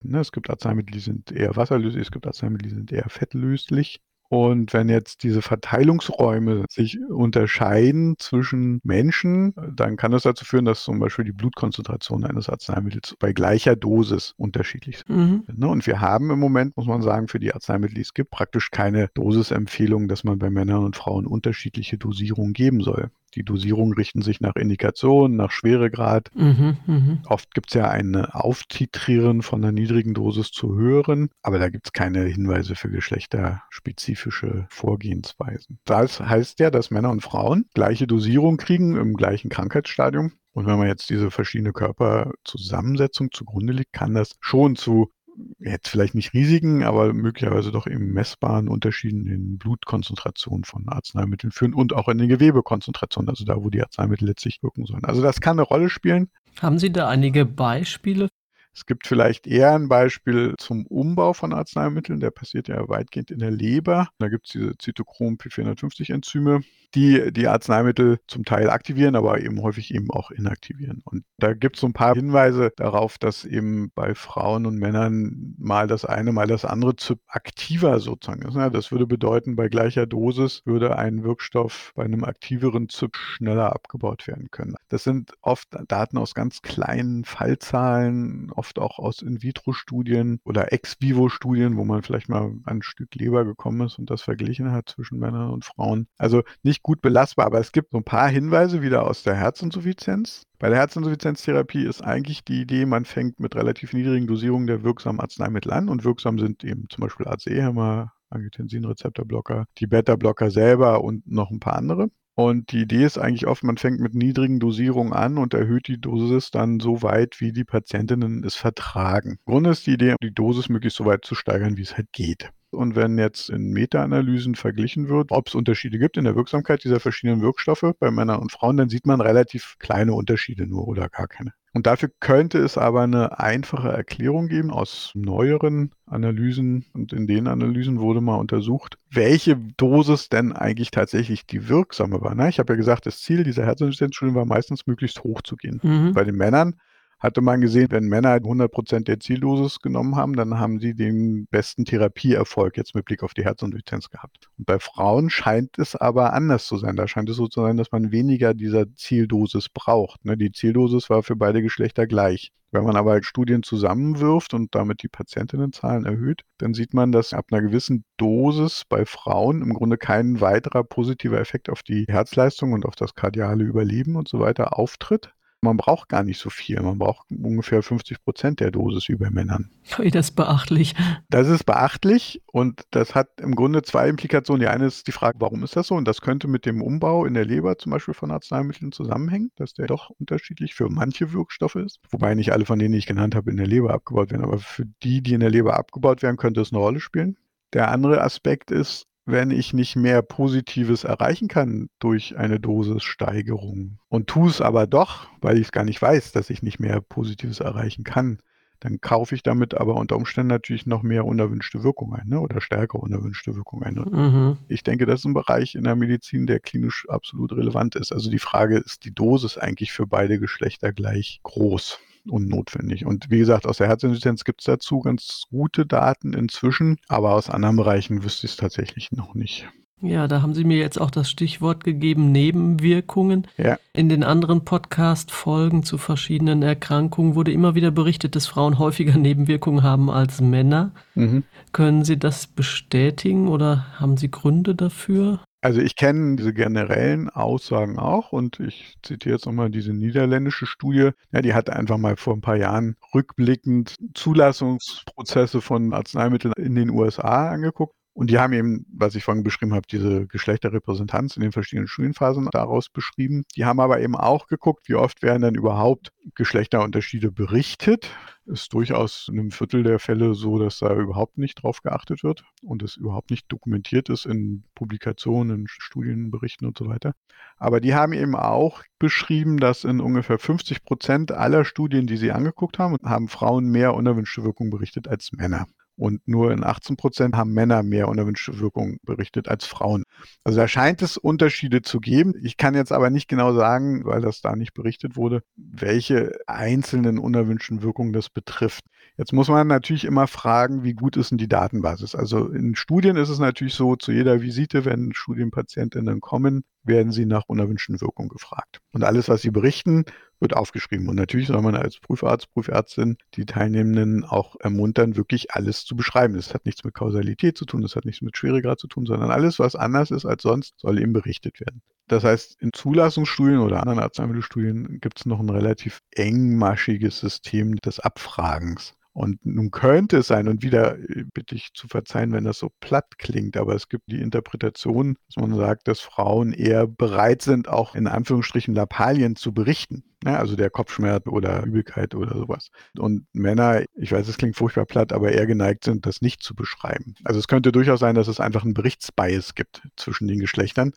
Speaker 3: Ne, es gibt Arzneimittel, die sind eher wasserlöslich, es gibt Arzneimittel, die sind eher fettlöslich. Und wenn jetzt diese Verteilungsräume sich unterscheiden zwischen Menschen, dann kann das dazu führen, dass zum Beispiel die Blutkonzentration eines Arzneimittels bei gleicher Dosis unterschiedlich sind. Mhm. Ne, und wir haben im Moment, muss man sagen, für die Arzneimittel, die es gibt, praktisch keine Dosisempfehlung, dass man bei Männern und Frauen unterschiedliche Dosierungen geben soll. Die Dosierungen richten sich nach Indikation, nach Schweregrad. Mhm, mh. Oft gibt es ja ein Auftitrieren von einer niedrigen Dosis zur höheren, aber da gibt es keine Hinweise für geschlechterspezifische Vorgehensweisen. Das heißt ja, dass Männer und Frauen gleiche Dosierung kriegen im gleichen Krankheitsstadium. Und wenn man jetzt diese verschiedene Körperzusammensetzung zugrunde liegt, kann das schon zu jetzt vielleicht nicht riesigen, aber möglicherweise doch eben messbaren Unterschieden in Blutkonzentrationen von Arzneimitteln führen und auch in den Gewebekonzentrationen, also da, wo die Arzneimittel letztlich wirken sollen. Also das kann eine Rolle spielen.
Speaker 2: Haben Sie da einige Beispiele?
Speaker 3: Es gibt vielleicht eher ein Beispiel zum Umbau von Arzneimitteln. Der passiert ja weitgehend in der Leber. Da gibt es diese Zytochrom P450-Enzyme, die die Arzneimittel zum Teil aktivieren, aber eben häufig eben auch inaktivieren. Und da gibt es so ein paar Hinweise darauf, dass eben bei Frauen und Männern mal das eine, mal das andere aktiver sozusagen ist. Das würde bedeuten, bei gleicher Dosis würde ein Wirkstoff bei einem aktiveren ZIP schneller abgebaut werden können. Das sind oft Daten aus ganz kleinen Fallzahlen, oft auch aus In-vitro-Studien oder Ex-vivo-Studien, wo man vielleicht mal ein Stück Leber gekommen ist und das verglichen hat zwischen Männern und Frauen. Also nicht nicht gut belastbar, aber es gibt so ein paar Hinweise wieder aus der Herzinsuffizienz. Bei der Herzinsuffizienztherapie ist eigentlich die Idee, man fängt mit relativ niedrigen Dosierungen der wirksamen Arzneimittel an und wirksam sind eben zum Beispiel ACE-Hämmer, Angiotensinrezeptorblocker, die Beta-Blocker selber und noch ein paar andere. Und die Idee ist eigentlich oft, man fängt mit niedrigen Dosierungen an und erhöht die Dosis dann so weit, wie die Patientinnen es vertragen. Im Grunde ist die Idee, die Dosis möglichst so weit zu steigern, wie es halt geht. Und wenn jetzt in Meta-Analysen verglichen wird, ob es Unterschiede gibt in der Wirksamkeit dieser verschiedenen Wirkstoffe bei Männern und Frauen, dann sieht man relativ kleine Unterschiede nur oder gar keine. Und dafür könnte es aber eine einfache Erklärung geben aus neueren Analysen. Und in den Analysen wurde mal untersucht, welche Dosis denn eigentlich tatsächlich die wirksame war. Na, ich habe ja gesagt, das Ziel dieser Herzinsuffizienzstudien war meistens möglichst hoch zu gehen. Mhm. Bei den Männern hatte man gesehen, wenn Männer 100 Prozent der Zieldosis genommen haben, dann haben sie den besten Therapieerfolg jetzt mit Blick auf die Herzinsuffizienz gehabt. Und bei Frauen scheint es aber anders zu sein. Da scheint es so zu sein, dass man weniger dieser Zieldosis braucht. Ne? Die Zieldosis war für beide Geschlechter gleich. Wenn man aber Studien zusammenwirft und damit die Patientinnenzahlen erhöht, dann sieht man, dass ab einer gewissen Dosis bei Frauen im Grunde kein weiterer positiver Effekt auf die Herzleistung und auf das kardiale Überleben und so weiter auftritt. Man braucht gar nicht so viel. Man braucht ungefähr 50 Prozent der Dosis wie bei Männern.
Speaker 2: Das ist beachtlich.
Speaker 3: Das ist beachtlich und das hat im Grunde zwei Implikationen. Die eine ist die Frage, warum ist das so? Und das könnte mit dem Umbau in der Leber zum Beispiel von Arzneimitteln zusammenhängen, dass der doch unterschiedlich für manche Wirkstoffe ist. Wobei nicht alle von denen, die ich genannt habe, in der Leber abgebaut werden. Aber für die, die in der Leber abgebaut werden, könnte es eine Rolle spielen. Der andere Aspekt ist, wenn ich nicht mehr Positives erreichen kann durch eine Dosissteigerung und tue es aber doch, weil ich es gar nicht weiß, dass ich nicht mehr Positives erreichen kann, dann kaufe ich damit aber unter Umständen natürlich noch mehr unerwünschte Wirkung ein ne? oder stärkere unerwünschte Wirkung ein. Mhm. Ich denke, das ist ein Bereich in der Medizin, der klinisch absolut relevant ist. Also die Frage ist die Dosis eigentlich für beide Geschlechter gleich groß unnotwendig. Und wie gesagt, aus der Herzinsuffizienz gibt es dazu ganz gute Daten inzwischen, aber aus anderen Bereichen wüsste ich es tatsächlich noch nicht.
Speaker 2: Ja, da haben Sie mir jetzt auch das Stichwort gegeben, Nebenwirkungen. Ja. In den anderen Podcast-Folgen zu verschiedenen Erkrankungen wurde immer wieder berichtet, dass Frauen häufiger Nebenwirkungen haben als Männer. Mhm. Können Sie das bestätigen oder haben Sie Gründe dafür?
Speaker 3: Also ich kenne diese generellen Aussagen auch und ich zitiere jetzt nochmal diese niederländische Studie. Ja, die hat einfach mal vor ein paar Jahren rückblickend Zulassungsprozesse von Arzneimitteln in den USA angeguckt. Und die haben eben, was ich vorhin beschrieben habe, diese Geschlechterrepräsentanz in den verschiedenen Studienphasen daraus beschrieben. Die haben aber eben auch geguckt, wie oft werden dann überhaupt Geschlechterunterschiede berichtet. Ist durchaus in einem Viertel der Fälle so, dass da überhaupt nicht drauf geachtet wird und es überhaupt nicht dokumentiert ist in Publikationen, in Studienberichten und so weiter. Aber die haben eben auch beschrieben, dass in ungefähr 50 Prozent aller Studien, die sie angeguckt haben, haben Frauen mehr unerwünschte Wirkung berichtet als Männer. Und nur in 18 Prozent haben Männer mehr unerwünschte Wirkung berichtet als Frauen. Also da scheint es Unterschiede zu geben. Ich kann jetzt aber nicht genau sagen, weil das da nicht berichtet wurde, welche einzelnen unerwünschten Wirkungen das betrifft. Jetzt muss man natürlich immer fragen, wie gut ist denn die Datenbasis? Also in Studien ist es natürlich so, zu jeder Visite, wenn Studienpatientinnen kommen, werden sie nach unerwünschten Wirkungen gefragt. Und alles, was sie berichten, wird aufgeschrieben. Und natürlich soll man als Prüfarzt, Prüfärztin die Teilnehmenden auch ermuntern, wirklich alles zu beschreiben. Das hat nichts mit Kausalität zu tun, das hat nichts mit Schweregrad zu tun, sondern alles, was anders ist als sonst, soll eben berichtet werden. Das heißt, in Zulassungsstudien oder anderen Arzneimittelstudien gibt es noch ein relativ engmaschiges System des Abfragens. Und nun könnte es sein, und wieder äh, bitte ich zu verzeihen, wenn das so platt klingt, aber es gibt die Interpretation, dass man sagt, dass Frauen eher bereit sind, auch in Anführungsstrichen Lappalien zu berichten. Ja, also der Kopfschmerz oder Übelkeit oder sowas. Und Männer, ich weiß, es klingt furchtbar platt, aber eher geneigt sind, das nicht zu beschreiben. Also es könnte durchaus sein, dass es einfach einen Berichtsbias gibt zwischen den Geschlechtern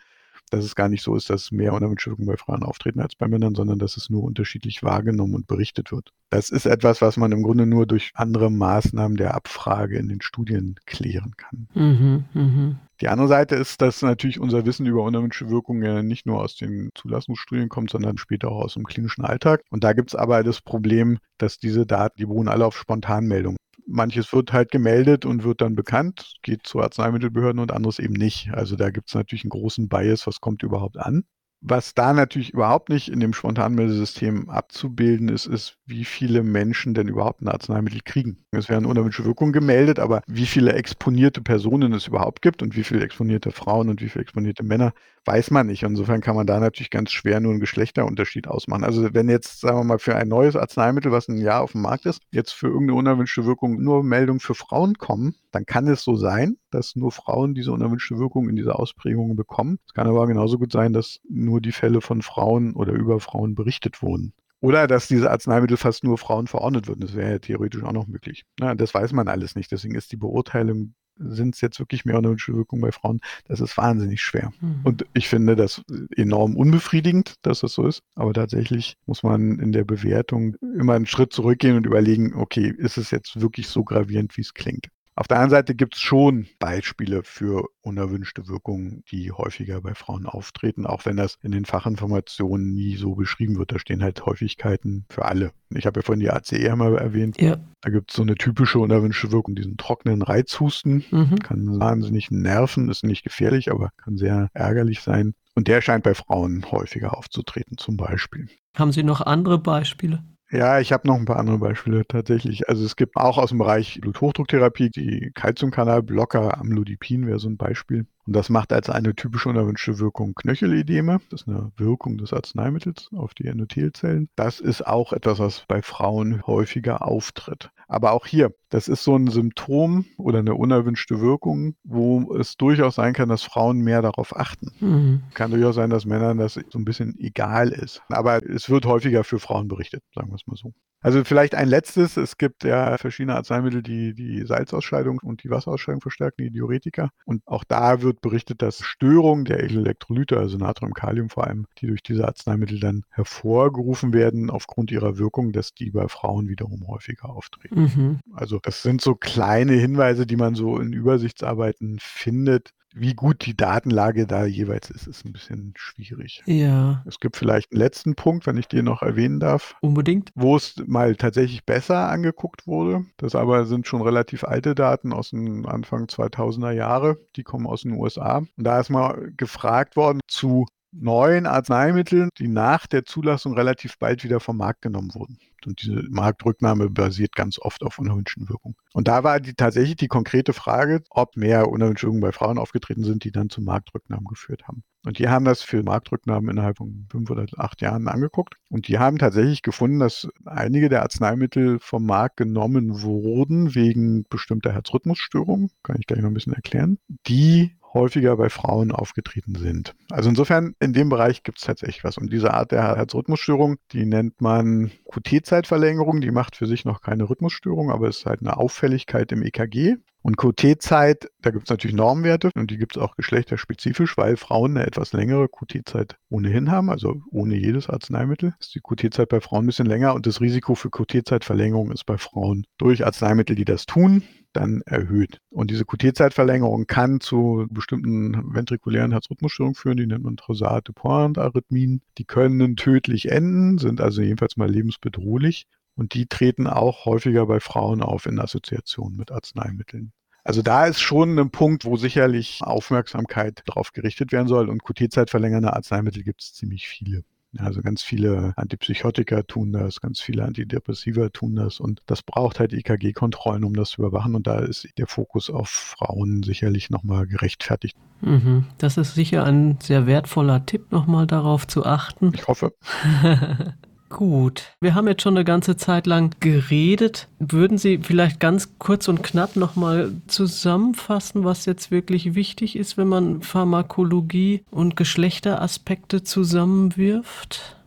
Speaker 3: dass es gar nicht so ist, dass mehr unerwünschte Wirkungen bei Frauen auftreten als bei Männern, sondern dass es nur unterschiedlich wahrgenommen und berichtet wird. Das ist etwas, was man im Grunde nur durch andere Maßnahmen der Abfrage in den Studien klären kann. Mhm, mh. Die andere Seite ist, dass natürlich unser Wissen über unerwünschte Wirkungen ja nicht nur aus den Zulassungsstudien kommt, sondern später auch aus dem klinischen Alltag. Und da gibt es aber das Problem, dass diese Daten, die beruhen alle auf Spontanmeldungen. Manches wird halt gemeldet und wird dann bekannt, geht zu Arzneimittelbehörden und anderes eben nicht. Also da gibt es natürlich einen großen Bias, was kommt überhaupt an. Was da natürlich überhaupt nicht in dem Spontanmeldesystem abzubilden ist, ist, wie viele Menschen denn überhaupt ein Arzneimittel kriegen. Es werden unerwünschte Wirkungen gemeldet, aber wie viele exponierte Personen es überhaupt gibt und wie viele exponierte Frauen und wie viele exponierte Männer, weiß man nicht. Insofern kann man da natürlich ganz schwer nur einen Geschlechterunterschied ausmachen. Also wenn jetzt, sagen wir mal, für ein neues Arzneimittel, was ein Jahr auf dem Markt ist, jetzt für irgendeine unerwünschte Wirkung nur Meldungen für Frauen kommen, dann kann es so sein, dass nur Frauen diese unerwünschte Wirkung in dieser Ausprägung bekommen. Es kann aber genauso gut sein, dass nur die Fälle von Frauen oder über Frauen berichtet wurden. Oder dass diese Arzneimittel fast nur Frauen verordnet würden. Das wäre ja theoretisch auch noch möglich. Na, das weiß man alles nicht. Deswegen ist die Beurteilung sind es jetzt wirklich mehr unerwünschte Wirkungen bei Frauen? Das ist wahnsinnig schwer. Mhm. Und ich finde das enorm unbefriedigend, dass das so ist. Aber tatsächlich muss man in der Bewertung immer einen Schritt zurückgehen und überlegen, okay, ist es jetzt wirklich so gravierend, wie es klingt? Auf der anderen Seite gibt es schon Beispiele für unerwünschte Wirkungen, die häufiger bei Frauen auftreten, auch wenn das in den Fachinformationen nie so beschrieben wird. Da stehen halt Häufigkeiten für alle. Ich habe ja vorhin die ACE mal erwähnt. Ja. Da gibt es so eine typische unerwünschte Wirkung, diesen trockenen Reizhusten. Mhm. Kann wahnsinnig nerven, ist nicht gefährlich, aber kann sehr ärgerlich sein. Und der scheint bei Frauen häufiger aufzutreten, zum Beispiel.
Speaker 2: Haben Sie noch andere Beispiele?
Speaker 3: Ja, ich habe noch ein paar andere Beispiele tatsächlich. Also es gibt auch aus dem Bereich Bluthochdrucktherapie die Calciumkanalblocker, Amlodipin wäre so ein Beispiel. Und das macht als eine typische unerwünschte Wirkung Knöchelödeme. Das ist eine Wirkung des Arzneimittels auf die Endothelzellen. Das ist auch etwas, was bei Frauen häufiger auftritt. Aber auch hier, das ist so ein Symptom oder eine unerwünschte Wirkung, wo es durchaus sein kann, dass Frauen mehr darauf achten. Mhm. Kann durchaus sein, dass Männern das so ein bisschen egal ist. Aber es wird häufiger für Frauen berichtet, sagen wir es mal so. Also vielleicht ein letztes. Es gibt ja verschiedene Arzneimittel, die die Salzausscheidung und die Wasserausscheidung verstärken, die Diuretika. Und auch da wird berichtet, dass Störungen der Elektrolyte, also Natrium, Kalium vor allem, die durch diese Arzneimittel dann hervorgerufen werden aufgrund ihrer Wirkung, dass die bei Frauen wiederum häufiger auftreten. Mhm. Also das sind so kleine Hinweise, die man so in Übersichtsarbeiten findet, wie gut die Datenlage da jeweils ist, ist ein bisschen schwierig.
Speaker 2: Ja.
Speaker 3: Es gibt vielleicht einen letzten Punkt, wenn ich dir noch erwähnen darf.
Speaker 2: Unbedingt.
Speaker 3: Wo es mal tatsächlich besser angeguckt wurde. Das aber sind schon relativ alte Daten aus den Anfang 2000er Jahre. Die kommen aus den USA. Und da ist mal gefragt worden zu neuen Arzneimitteln, die nach der Zulassung relativ bald wieder vom Markt genommen wurden. Und diese Marktrücknahme basiert ganz oft auf unerwünschten Wirkungen. Und da war die, tatsächlich die konkrete Frage, ob mehr unerwünschte Wirkungen bei Frauen aufgetreten sind, die dann zu Marktrücknahmen geführt haben. Und die haben das für Marktrücknahmen innerhalb von fünf oder acht Jahren angeguckt. Und die haben tatsächlich gefunden, dass einige der Arzneimittel vom Markt genommen wurden wegen bestimmter Herzrhythmusstörungen, kann ich gleich noch ein bisschen erklären, die häufiger bei Frauen aufgetreten sind. Also insofern, in dem Bereich gibt es tatsächlich was. Und diese Art der Herzrhythmusstörung, die nennt man QT-Zeitverlängerung. Die macht für sich noch keine Rhythmusstörung, aber es ist halt eine Auffälligkeit im EKG. Und QT-Zeit, da gibt es natürlich Normwerte und die gibt es auch geschlechterspezifisch, weil Frauen eine etwas längere QT-Zeit ohnehin haben, also ohne jedes Arzneimittel ist die QT-Zeit bei Frauen ein bisschen länger und das Risiko für QT-Zeitverlängerung ist bei Frauen durch Arzneimittel, die das tun, dann erhöht. Und diese QT-Zeitverlängerung kann zu bestimmten ventrikulären Herzrhythmusstörungen führen, die nennt man Trousate Point Arrhythmien. Die können tödlich enden, sind also jedenfalls mal lebensbedrohlich. Und die treten auch häufiger bei Frauen auf in Assoziation mit Arzneimitteln. Also da ist schon ein Punkt, wo sicherlich Aufmerksamkeit darauf gerichtet werden soll. Und QT-Zeitverlängernde Arzneimittel gibt es ziemlich viele. Also ganz viele Antipsychotika tun das, ganz viele Antidepressiva tun das und das braucht halt EKG-Kontrollen, um das zu überwachen und da ist der Fokus auf Frauen sicherlich nochmal gerechtfertigt.
Speaker 2: Mhm. Das ist sicher ein sehr wertvoller Tipp, nochmal darauf zu achten.
Speaker 3: Ich hoffe.
Speaker 2: Gut, wir haben jetzt schon eine ganze Zeit lang geredet. Würden Sie vielleicht ganz kurz und knapp nochmal zusammenfassen, was jetzt wirklich wichtig ist, wenn man Pharmakologie und Geschlechteraspekte zusammenwirft?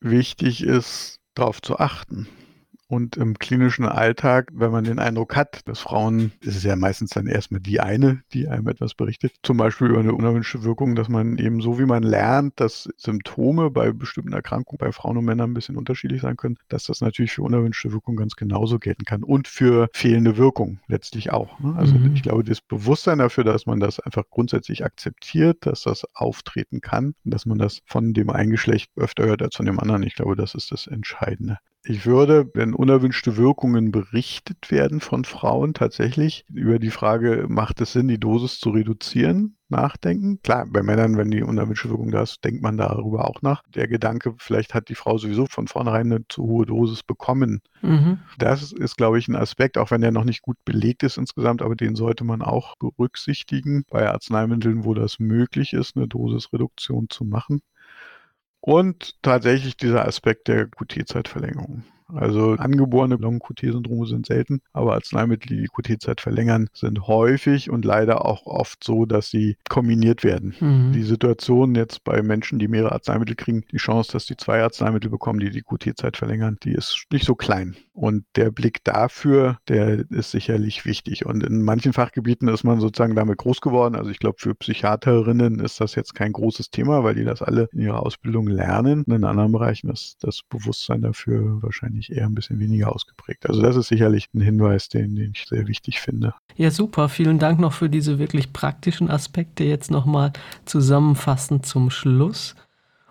Speaker 3: Wichtig ist, darauf zu achten Und im klinischen Alltag, wenn man den Eindruck hat, dass Frauen, ist es ja meistens dann erstmal die eine, die einem etwas berichtet, zum Beispiel über eine unerwünschte Wirkung, dass man eben so wie man lernt, dass Symptome bei bestimmten Erkrankungen bei Frauen und Männern ein bisschen unterschiedlich sein können, dass das natürlich für unerwünschte Wirkung ganz genauso gelten kann und für fehlende Wirkung letztlich auch. Ne? Also mhm. ich glaube, das Bewusstsein dafür, dass man das einfach grundsätzlich akzeptiert, dass das auftreten kann, dass man das von dem einen Geschlecht öfter hört als von dem anderen, ich glaube, das ist das Entscheidende. Ich würde, wenn unerwünschte Wirkungen berichtet werden von Frauen tatsächlich über die Frage, macht es Sinn, die Dosis zu reduzieren, nachdenken. Klar, bei Männern, wenn die unerwünschte Wirkung da ist, denkt man darüber auch nach. Der Gedanke, vielleicht hat die Frau sowieso von vornherein eine zu hohe Dosis bekommen. Mhm. Das ist, glaube ich, ein Aspekt, auch wenn der noch nicht gut belegt ist insgesamt, aber den sollte man auch berücksichtigen bei Arzneimitteln, wo das möglich ist, eine Dosisreduktion zu machen. Und tatsächlich dieser Aspekt der QT-Zeitverlängerung. Also angeborene Long-QT-Syndrome sind selten, aber Arzneimittel, die die QT-Zeit verlängern, sind häufig und leider auch oft so, dass sie kombiniert werden. Mhm. Die Situation jetzt bei Menschen, die mehrere Arzneimittel kriegen, die Chance, dass die zwei Arzneimittel bekommen, die die QT-Zeit verlängern, die ist nicht so klein. Und der Blick dafür, der ist sicherlich wichtig. Und in manchen Fachgebieten ist man sozusagen damit groß geworden. Also ich glaube, für Psychiaterinnen ist das jetzt kein großes Thema, weil die das alle in ihrer Ausbildung lernen. In anderen Bereichen ist das Bewusstsein dafür wahrscheinlich ich eher ein bisschen weniger ausgeprägt. Also das ist sicherlich ein Hinweis, den, den ich sehr wichtig finde.
Speaker 2: Ja, super. Vielen Dank noch für diese wirklich praktischen Aspekte. Jetzt nochmal zusammenfassend zum Schluss.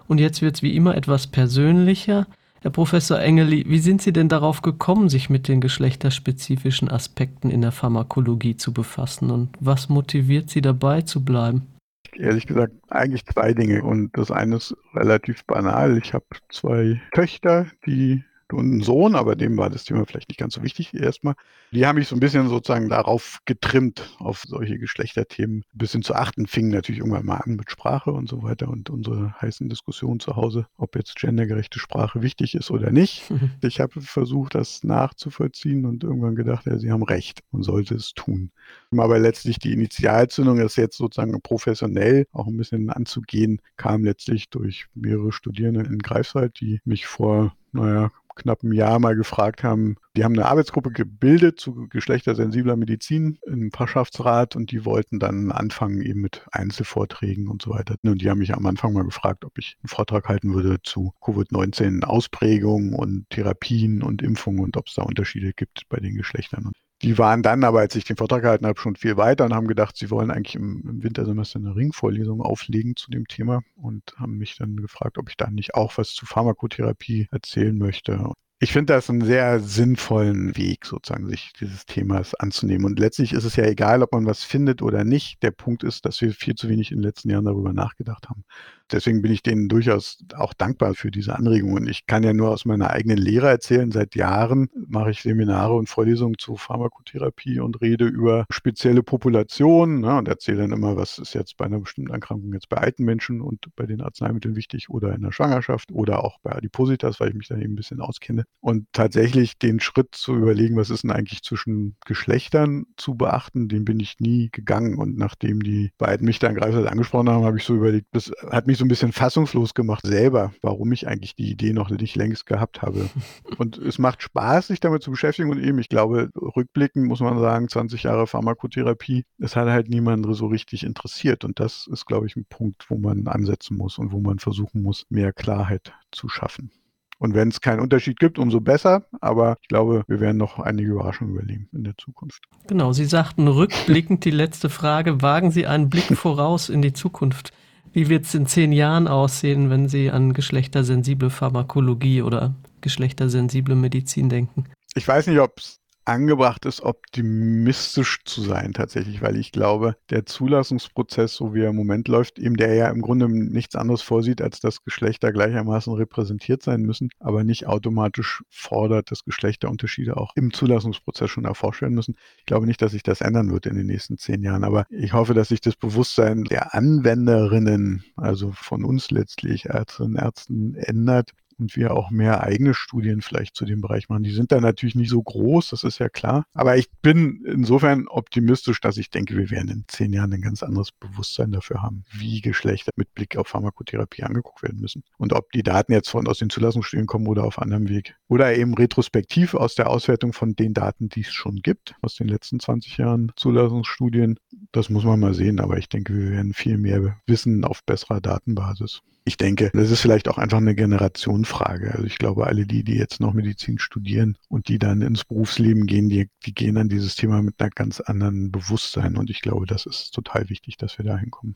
Speaker 2: Und jetzt wird es wie immer etwas persönlicher. Herr Professor Engeli, wie sind Sie denn darauf gekommen, sich mit den geschlechterspezifischen Aspekten in der Pharmakologie zu befassen? Und was motiviert Sie dabei zu bleiben?
Speaker 3: Ehrlich gesagt, eigentlich zwei Dinge. Und das eine ist relativ banal. Ich habe zwei Töchter, die und einen Sohn, aber dem war das Thema vielleicht nicht ganz so wichtig erstmal. Die haben mich so ein bisschen sozusagen darauf getrimmt, auf solche Geschlechterthemen ein bisschen zu achten. Fingen natürlich irgendwann mal an mit Sprache und so weiter und unsere heißen Diskussionen zu Hause, ob jetzt gendergerechte Sprache wichtig ist oder nicht. Mhm. Ich habe versucht, das nachzuvollziehen und irgendwann gedacht, ja, sie haben recht und sollte es tun. Aber letztlich die Initialzündung, das jetzt sozusagen professionell auch ein bisschen anzugehen, kam letztlich durch mehrere Studierende in Greifswald, die mich vor naja, knapp einem Jahr mal gefragt haben, die haben eine Arbeitsgruppe gebildet zu geschlechtersensibler Medizin im Fachschaftsrat und die wollten dann anfangen eben mit Einzelvorträgen und so weiter. Und die haben mich am Anfang mal gefragt, ob ich einen Vortrag halten würde zu Covid-19 Ausprägungen und Therapien und Impfungen und ob es da Unterschiede gibt bei den Geschlechtern. Die waren dann aber, als ich den Vortrag gehalten habe, schon viel weiter und haben gedacht, sie wollen eigentlich im, im Wintersemester eine Ringvorlesung auflegen zu dem Thema und haben mich dann gefragt, ob ich da nicht auch was zu Pharmakotherapie erzählen möchte. Ich finde das einen sehr sinnvollen Weg, sozusagen, sich dieses Themas anzunehmen. Und letztlich ist es ja egal, ob man was findet oder nicht. Der Punkt ist, dass wir viel zu wenig in den letzten Jahren darüber nachgedacht haben deswegen bin ich denen durchaus auch dankbar für diese Anregungen. Ich kann ja nur aus meiner eigenen Lehre erzählen. Seit Jahren mache ich Seminare und Vorlesungen zu Pharmakotherapie und rede über spezielle Populationen ne, und erzähle dann immer, was ist jetzt bei einer bestimmten Erkrankung jetzt bei alten Menschen und bei den Arzneimitteln wichtig oder in der Schwangerschaft oder auch bei Adipositas, weil ich mich da eben ein bisschen auskenne. Und tatsächlich den Schritt zu überlegen, was ist denn eigentlich zwischen Geschlechtern zu beachten, den bin ich nie gegangen. Und nachdem die beiden mich dann greifend angesprochen haben, habe ich so überlegt, das hat mich so ein bisschen fassungslos gemacht selber, warum ich eigentlich die Idee noch nicht längst gehabt habe. Und es macht Spaß, sich damit zu beschäftigen und eben, ich glaube, rückblickend muss man sagen, 20 Jahre Pharmakotherapie, es hat halt niemanden so richtig interessiert. Und das ist, glaube ich, ein Punkt, wo man ansetzen muss und wo man versuchen muss, mehr Klarheit zu schaffen. Und wenn es keinen Unterschied gibt, umso besser. Aber ich glaube, wir werden noch einige Überraschungen überleben in der Zukunft.
Speaker 2: Genau, Sie sagten rückblickend die letzte Frage. Wagen Sie einen Blick voraus in die Zukunft. Wie wird es in zehn Jahren aussehen, wenn Sie an geschlechtersensible Pharmakologie oder geschlechtersensible Medizin denken?
Speaker 3: Ich weiß nicht, ob es angebracht ist, optimistisch zu sein tatsächlich, weil ich glaube, der Zulassungsprozess, so wie er im Moment läuft, eben der ja im Grunde nichts anderes vorsieht, als dass Geschlechter gleichermaßen repräsentiert sein müssen, aber nicht automatisch fordert, dass Geschlechterunterschiede auch im Zulassungsprozess schon erforscht werden müssen. Ich glaube nicht, dass sich das ändern wird in den nächsten zehn Jahren, aber ich hoffe, dass sich das Bewusstsein der Anwenderinnen, also von uns letztlich Ärztinnen und Ärzten, ändert und wir auch mehr eigene Studien vielleicht zu dem Bereich machen. Die sind da natürlich nicht so groß, das ist ja klar. Aber ich bin insofern optimistisch, dass ich denke, wir werden in zehn Jahren ein ganz anderes Bewusstsein dafür haben, wie Geschlechter mit Blick auf Pharmakotherapie angeguckt werden müssen. Und ob die Daten jetzt von aus den Zulassungsstudien kommen oder auf anderem Weg. Oder eben retrospektiv aus der Auswertung von den Daten, die es schon gibt, aus den letzten 20 Jahren Zulassungsstudien. Das muss man mal sehen, aber ich denke, wir werden viel mehr wissen auf besserer Datenbasis ich denke, das ist vielleicht auch einfach eine Generationenfrage. Also ich glaube, alle die, die jetzt noch Medizin studieren und die dann ins Berufsleben gehen, die, die gehen an dieses Thema mit einer ganz anderen Bewusstsein. Und ich glaube, das ist total wichtig, dass wir da hinkommen.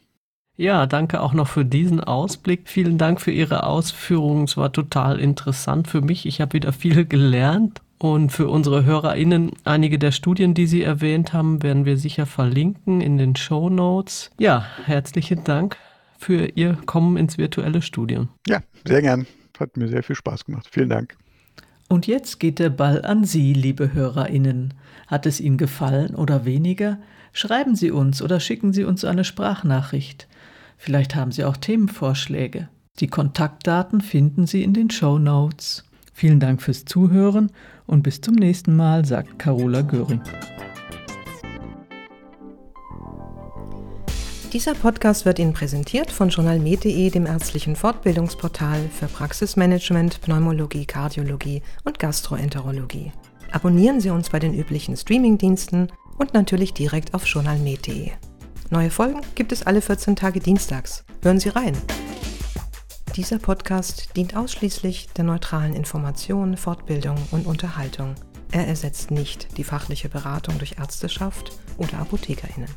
Speaker 2: Ja, danke auch noch für diesen Ausblick. Vielen Dank für Ihre Ausführungen. Es war total interessant für mich. Ich habe wieder viel gelernt. Und für unsere HörerInnen, einige der Studien, die Sie erwähnt haben, werden wir sicher verlinken in den Show Notes. Ja, herzlichen Dank für Ihr Kommen ins virtuelle Studium.
Speaker 3: Ja, sehr gern. Hat mir sehr viel Spaß gemacht. Vielen Dank.
Speaker 2: Und jetzt geht der Ball an Sie, liebe HörerInnen. Hat es Ihnen gefallen oder weniger? Schreiben Sie uns oder schicken Sie uns eine Sprachnachricht. Vielleicht haben Sie auch Themenvorschläge. Die Kontaktdaten finden Sie in den Show Notes. Vielen Dank fürs Zuhören und bis zum nächsten Mal, sagt Carola Göring.
Speaker 1: Dieser Podcast wird Ihnen präsentiert von journalmed.de, dem ärztlichen Fortbildungsportal für Praxismanagement, Pneumologie, Kardiologie und Gastroenterologie. Abonnieren Sie uns bei den üblichen Streamingdiensten und natürlich direkt auf journalmed.de. Neue Folgen gibt es alle 14 Tage dienstags. Hören Sie rein. Dieser Podcast dient ausschließlich der neutralen Information, Fortbildung und Unterhaltung. Er ersetzt nicht die fachliche Beratung durch Ärzteschaft oder ApothekerInnen.